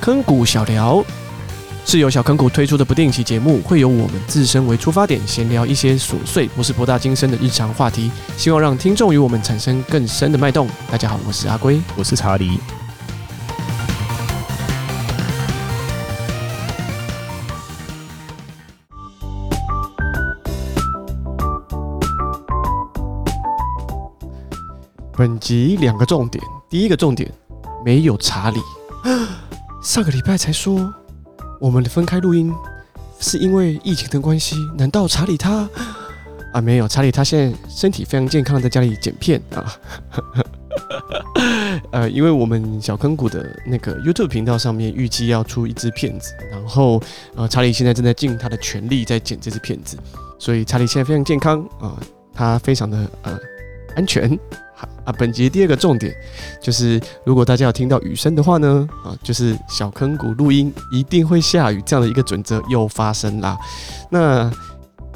坑谷小聊，是由小坑谷推出的不定期节目，会由我们自身为出发点，闲聊一些琐碎或是博大精深的日常话题，希望让听众与我们产生更深的脉动。大家好，我是阿龟，我是查理。本集两个重点，第一个重点，没有查理。上个礼拜才说我们的分开录音是因为疫情的关系，难道查理他 啊？没有，查理他现在身体非常健康，在家里剪片啊。呃，因为我们小坑谷的那个 YouTube 频道上面预计要出一支片子，然后呃，查理现在正在尽他的全力在剪这支片子，所以查理现在非常健康啊，他非常的呃安全。啊，本集第二个重点就是，如果大家有听到雨声的话呢，啊，就是小坑谷录音一定会下雨这样的一个准则又发生啦。那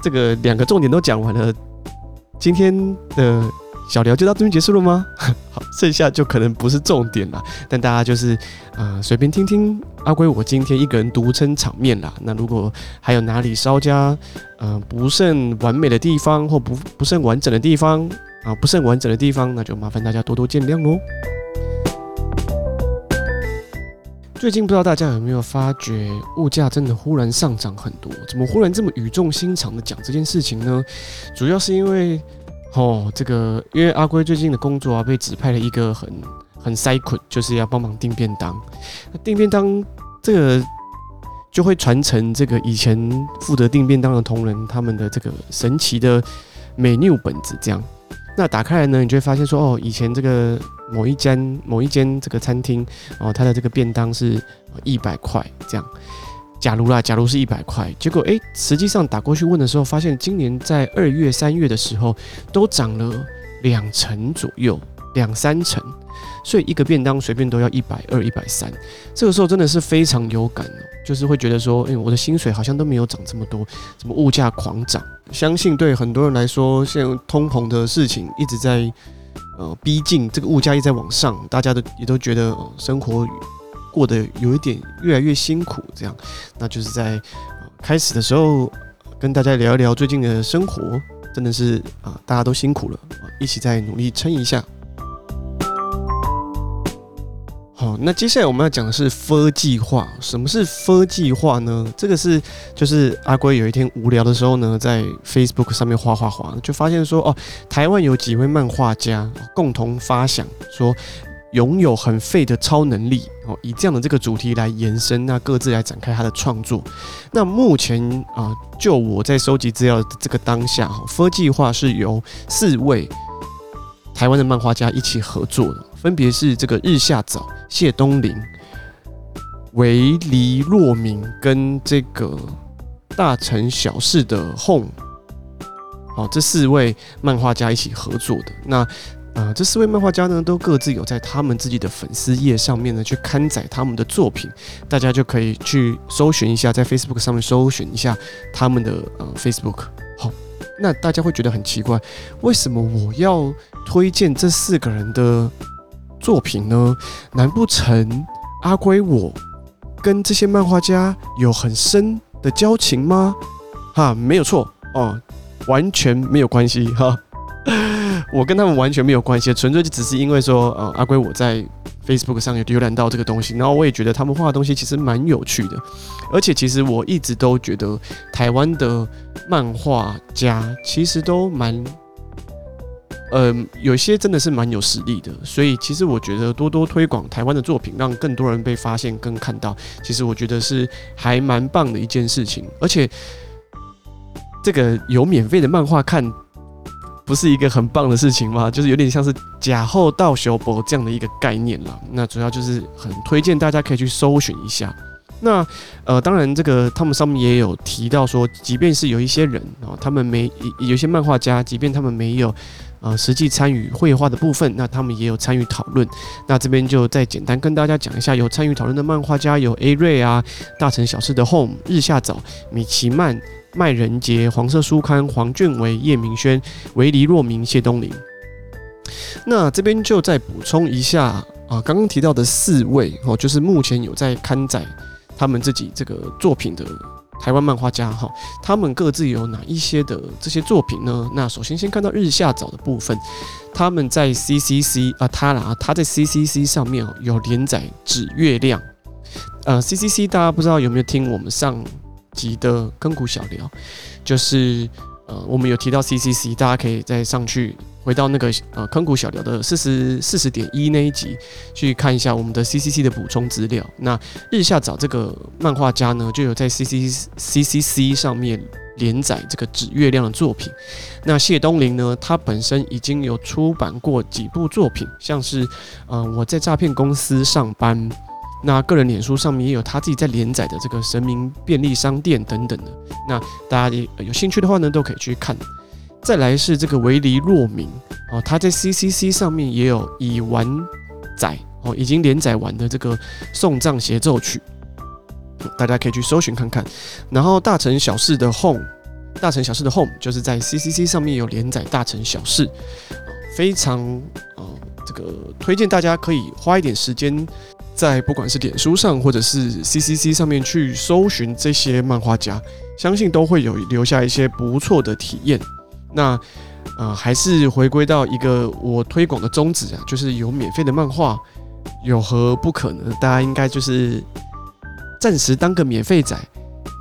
这个两个重点都讲完了，今天的小聊就到这边结束了吗？好，剩下就可能不是重点了，但大家就是啊，随便听听阿龟我今天一个人独撑场面啦。那如果还有哪里稍加嗯不甚完美的地方或不不甚完整的地方。啊，不是很完整的地方，那就麻烦大家多多见谅喽。最近不知道大家有没有发觉，物价真的忽然上涨很多？怎么忽然这么语重心长的讲这件事情呢？主要是因为，哦，这个因为阿龟最近的工作啊，被指派了一个很很塞捆，就是要帮忙订便当。订便当这个就会传承这个以前负责订便当的同仁他们的这个神奇的 menu 本子，这样。那打开来呢，你就会发现说，哦，以前这个某一间某一间这个餐厅，哦，它的这个便当是一百块这样。假如啦，假如是一百块，结果诶，实际上打过去问的时候，发现今年在二月、三月的时候都涨了两成左右，两三成。所以一个便当随便都要一百二、一百三，这个时候真的是非常有感哦，就是会觉得说，哎，我的薪水好像都没有涨这么多，怎么物价狂涨？相信对很多人来说，现在通膨的事情一直在呃逼近，这个物价一直在往上，大家都也都觉得、生活过得有一点越来越辛苦，这样，那就是在、呃、开始的时候跟大家聊一聊最近的生活，真的是啊、大家都辛苦了、一起再努力撑一下。哦，那接下来我们要讲的是 “fur 计划”。什么是 “fur 计划”呢？这个是就是阿龟有一天无聊的时候呢，在 Facebook 上面画画画，就发现说哦，台湾有几位漫画家共同发想说。拥有很废的超能力哦，以这样的这个主题来延伸，那各自来展开他的创作。那目前啊、就我在收集资料的这个当下哈，分计划是由四位台湾的漫画家一起合作的，分别是这个日下早。谢东霖、维黎若明跟这个大城小事的 Home，好，这四位漫画家一起合作的。那、呃，这四位漫画家呢，都各自有在他们自己的粉丝页上面呢去刊载他们的作品，大家就可以去搜寻一下，在 Facebook 上面搜寻一下他们的呃 Facebook。好，那大家会觉得很奇怪，为什么我要推荐这四个人的？作品呢？难不成阿龟我跟这些漫画家有很深的交情吗？哈，没有错哦，完全没有关系哈。我跟他们完全没有关系，纯粹就只是因为说，呃，阿龟我在 Facebook 上有浏览到这个东西，然后我也觉得他们画的东西其实蛮有趣的，而且其实我一直都觉得台湾的漫画家其实都蛮。嗯、有些真的是蛮有实力的，所以其实我觉得多多推广台湾的作品，让更多人被发现跟看到，其实我觉得是还蛮棒的一件事情。而且这个有免费的漫画看，不是一个很棒的事情吗？就是有点像是假后到修博这样的一个概念啦。那主要就是很推荐大家可以去搜寻一下。那呃，当然这个他们上面也有提到说，即便是有一些人啊，他们没有一些漫画家，即便他们没有。呃，实际参与绘画的部分，那他们也有参与讨论。那这边就再简单跟大家讲一下，有参与讨论的漫画家有 A 瑞啊、大城小事的 Home、日下早、米奇曼、麦人杰、黄色书刊、黄俊维、叶明轩、维黎若明、谢东林。那这边就再补充一下、啊，刚刚提到的四位哦，就是目前有在刊载他们自己这个作品的台湾漫画家哈，他们各自有哪一些的这些作品呢？那首先先看到日下早的部分，他们在 CCC 啊，他啦，他在 CCC 上面哦有连载《指月亮》。呃，CCC 大家不知道有没有听我们上集的坑谷小聊，就是。呃，我们有提到 CCC，大家可以再上去回到那个呃坑谷小聊的四十四十点一那一集去看一下我们的 CCC 的补充资料。那日下找这个漫画家呢，就有在 C C C C C 上面连载这个指月亮的作品。那谢东林呢，他本身已经有出版过几部作品，像是呃我在诈骗公司上班。那个人脸书上面也有他自己在连载的这个神明便利商店等等的，那大家有兴趣的话呢，都可以去看。再来是这个维尼洛明哦，他在 CCC 上面也有已完载哦，已经连载完的这个送葬协奏曲，大家可以去搜寻看看。然后大城小事的 Home，大城小事的 Home 就是在 CCC 上面有连载大城小事，非常呃这个推荐大家可以花一点时间。在不管是脸书上或者是 CCC 上面去搜寻这些漫画家，相信都会有留下一些不错的体验。那呃，还是回归到一个我推广的宗旨啊，就是有免费的漫画，有何不可呢？大家应该就是暂时当个免费仔，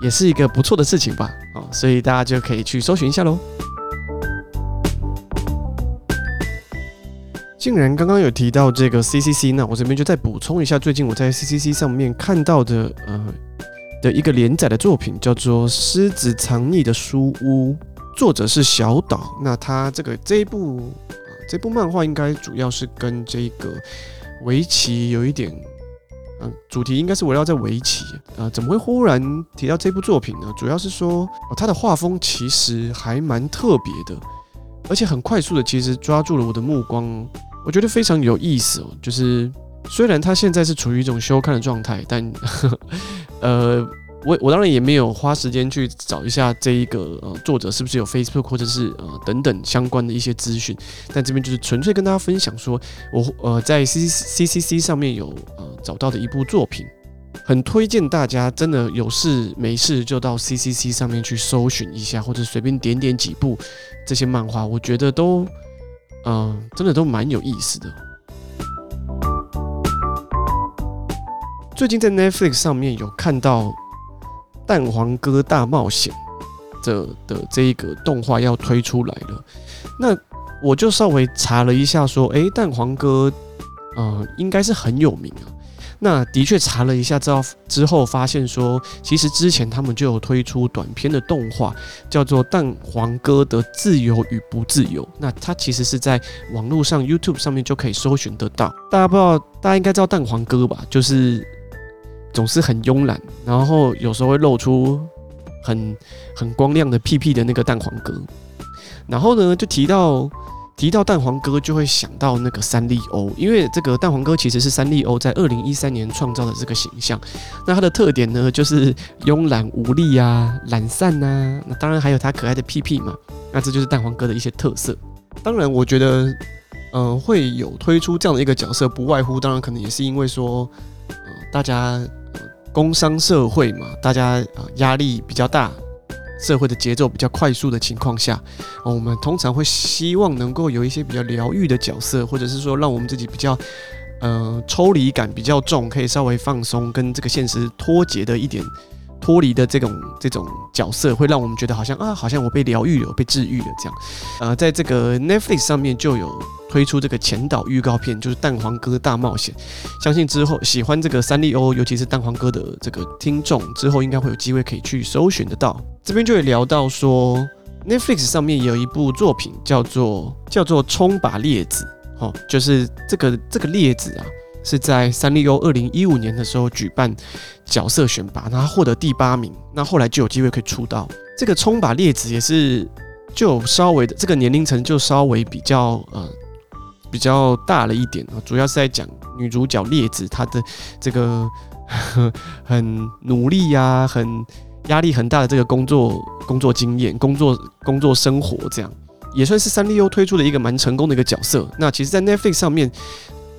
也是一个不错的事情吧。啊，所以大家就可以去搜寻一下喽。竟然刚刚有提到这个 CCC，那我这边就再补充一下，最近我在 CCC 上面看到的呃的一个连载的作品，叫做《狮子藏匿的书屋》，作者是小岛。那他这个这一部、这部漫画应该主要是跟这个围棋有一点，嗯、主题应该是围绕在围棋。呃，怎么会忽然提到这部作品呢？主要是说，哦，他的画风其实还蛮特别的，而且很快速的，其实抓住了我的目光。我觉得非常有意思哦，就是虽然他现在是处于一种休刊的状态，但呵呵 呃，我我当然也没有花时间去找一下这一个呃作者是不是有 Facebook 或者是呃等等相关的一些资讯，但这边就是纯粹跟大家分享说，我呃在 C C C C 上面有呃找到的一部作品，很推荐大家真的有事没事就到 C C C 上面去搜寻一下，或者随便点点几部这些漫画，我觉得都。嗯、真的都蛮有意思的。最近在 Netflix 上面有看到《蛋黄哥大冒险》的的这一个动画要推出来了，那我就稍微查了一下，说，诶，蛋黄哥，呃，应该是很有名啊。那的确查了一下，之后之后发现说，其实之前他们就有推出短片的动画，叫做《蛋黄哥的自由与不自由》。那它其实是在网络上 YouTube 上面就可以搜寻得到。大家不知道，大家应该知道蛋黄哥吧？就是总是很慵懒，然后有时候会露出很很光亮的屁屁的那个蛋黄哥。然后呢，就提到。提到蛋黄哥，就会想到那个三丽鸥，因为这个蛋黄哥其实是三丽鸥在二零一三年创造的这个形象。那它的特点呢，就是慵懒无力啊，懒散呐、啊。那当然还有它可爱的屁屁嘛。那这就是蛋黄哥的一些特色。当然，我觉得，嗯、会有推出这样的一个角色，不外乎当然可能也是因为说，呃，大家、工商社会嘛，大家啊压力比较大。社会的节奏比较快速的情况下，我们通常会希望能够有一些比较疗愈的角色，或者是说让我们自己比较，呃，抽离感比较重，可以稍微放松，跟这个现实脱节的一点。脱离的这种这种角色，会让我们觉得好像啊，好像我被疗愈了，被治愈了这样。呃，在这个 Netflix 上面就有推出这个前导预告片，就是《蛋黄哥大冒险》。相信之后喜欢这个三丽鸥，尤其是蛋黄哥的这个听众，之后应该会有机会可以去搜寻得到。这边就会聊到说，Netflix 上面有一部作品叫做叫做《冲吧列子》，哦，就是这个这个列子啊。是在三丽鸥二零一五年的时候举办角色选拔，然后获得第八名，那后来就有机会可以出道。这个冲吧列子也是就稍微的这个年龄层就稍微比较呃比较大了一点啊，主要是在讲女主角烈子她的这个 很努力呀、很压力很大的这个工作工作经验、工作工作生活这样，也算是三丽鸥推出的一个蛮成功的一个角色。那其实，在 Netflix 上面。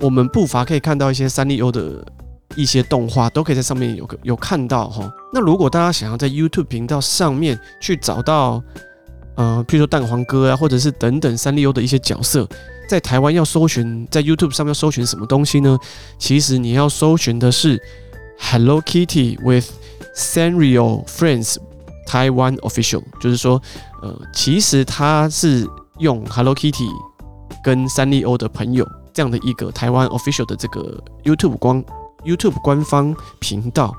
我们不乏可以看到一些三丽鸥的一些动画，都可以在上面有个有看到哈。那如果大家想要在 YouTube 频道上面去找到，呃，譬如说蛋黄哥啊，或者是等等三丽鸥的一些角色，在台湾要搜寻，在 YouTube 上面要搜寻什么东西呢？其实你要搜寻的是 Hello Kitty with Sanrio Friends Taiwan Official，就是说，呃，其实它是用 Hello Kitty 跟三丽鸥的朋友这样的一个台湾 Official 的这个 YouTube 官 YouTube 官方频道，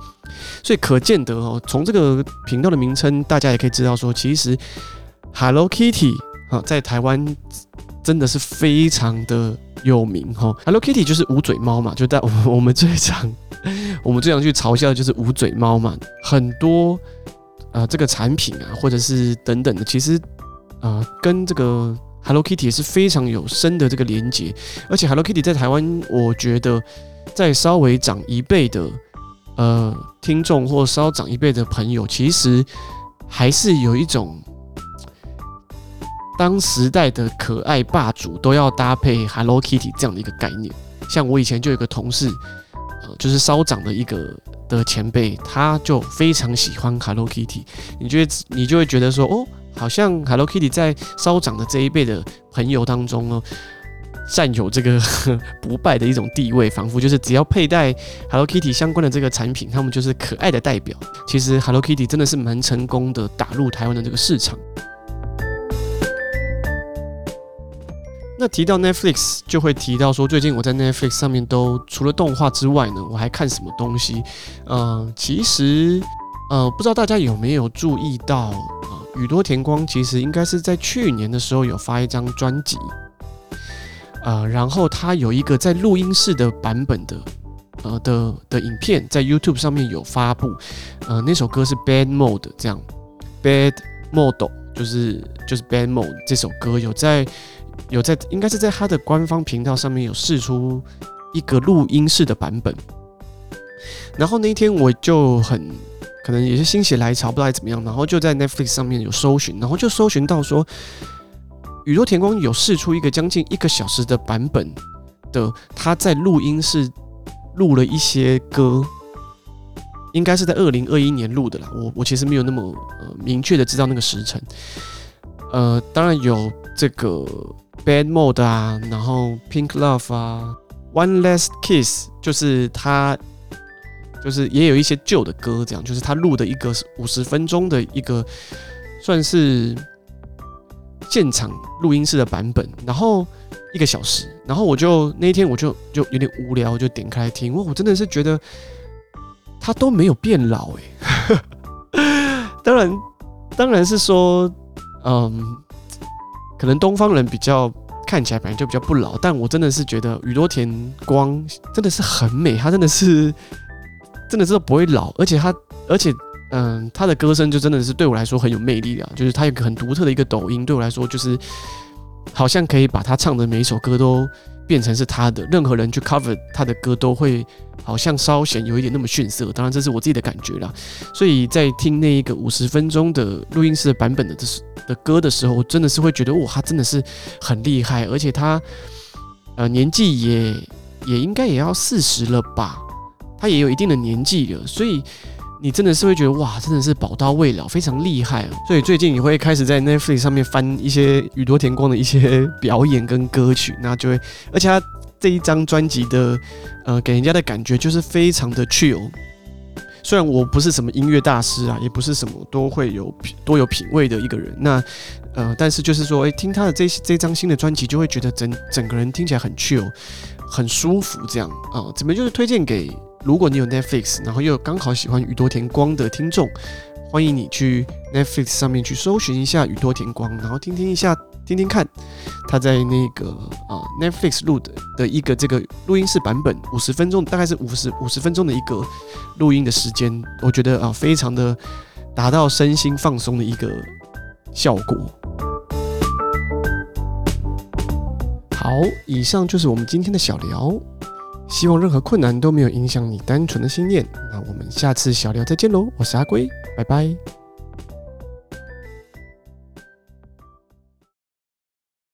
所以可见得哦，从这个频道的名称，大家也可以知道说，其实 Hello Kitty 啊，在台湾真的是非常的有名哈。Hello Kitty 就是捂嘴猫嘛，就在我们我们最常 我们最常去嘲笑的就是捂嘴猫嘛，很多。呃，这个产品啊，或者是等等的，其实呃，跟这个 Hello Kitty 也是非常有深的这个连接。而且 Hello Kitty 在台湾，我觉得在稍微长一辈的呃听众或稍长一辈的朋友，其实还是有一种当时代的可爱霸主都要搭配 Hello Kitty 这样的一个概念。像我以前就有个同事，呃，就是稍长的一个。的前辈，他就非常喜欢 Hello Kitty，你就会你就会觉得说，哦，好像 Hello Kitty 在稍长的这一辈的朋友当中呢，占有这个 不败的一种地位，仿佛就是只要佩戴 Hello Kitty 相关的这个产品，他们就是可爱的代表。其实 Hello Kitty 真的是蛮成功的打入台湾的这个市场。那提到 Netflix，就会提到说，最近我在 Netflix 上面都除了动画之外呢，我还看什么东西？呃，其实，呃，不知道大家有没有注意到，呃，宇多田光其实应该是在去年的时候有发一张专辑，呃，然后他有一个在录音室的版本的，呃的的影片在 YouTube 上面有发布，呃，那首歌是 Bad Mode 这样，Bad Mode 就是就是 Bad Mode 这首歌有在。有在，应该是在他的官方频道上面有试出一个录音室的版本。然后那一天我就很可能也是心血来潮，不知道怎么样，然后就在 Netflix 上面有搜寻，然后就搜寻到说，宇多田光有试出一个将近一个小时的版本的，他在录音室录了一些歌，应该是在二零二一年录的啦。我我其实没有那么呃明确的知道那个时辰。呃，当然有这个。Bad Mode 啊，然后 Pink Love 啊，One Last Kiss，就是他，就是也有一些旧的歌，这样，就是他录的一个五十分钟的一个，算是现场录音室的版本，然后一个小时，然后我就那一天我就就有点无聊，就点开来听，哇，我真的是觉得他都没有变老诶。当然，当然是说，嗯。可能东方人比较看起来本来就比较不老，但我真的是觉得宇多田光真的是很美，他真的是真的是不会老，而且他而且嗯，他的歌声就真的是对我来说很有魅力啊，就是他有个很独特的一个抖音，对我来说就是好像可以把他唱的每一首歌都变成是他的，任何人去 cover 他的歌都会好像稍显有一点那么逊色，当然这是我自己的感觉啦，所以在听那一个五十分钟的录音室的版本的这是。的歌的时候，我真的是会觉得哇，他真的是很厉害，而且他呃年纪也也应该也要四十了吧，他也有一定的年纪了，所以你真的是会觉得哇，真的是宝刀未老，非常厉害啊！所以最近你会开始在 Netflix 上面翻一些宇多田光的一些表演跟歌曲，那就会，而且他这一张专辑的呃给人家的感觉就是非常的 chill。虽然我不是什么音乐大师啊，也不是什么都会有多有品味的一个人，那呃，但是就是说，诶、听他的这这张新的专辑，就会觉得整整个人听起来很 chill，很舒服，这样啊，怎么就是推荐给如果你有 Netflix，然后又刚好喜欢宇多田光的听众，欢迎你去 Netflix 上面去搜寻一下宇多田光，然后听听一下。听听看，他在那个啊 Netflix 录的的一个这个录音室版本，五十分钟，大概是五十五十分钟的一个录音的时间，我觉得啊，非常的达到身心放松的一个效果。好，以上就是我们今天的小聊，希望任何困难都没有影响你单纯的心念。那我们下次小聊再见喽，我是阿龟，拜拜。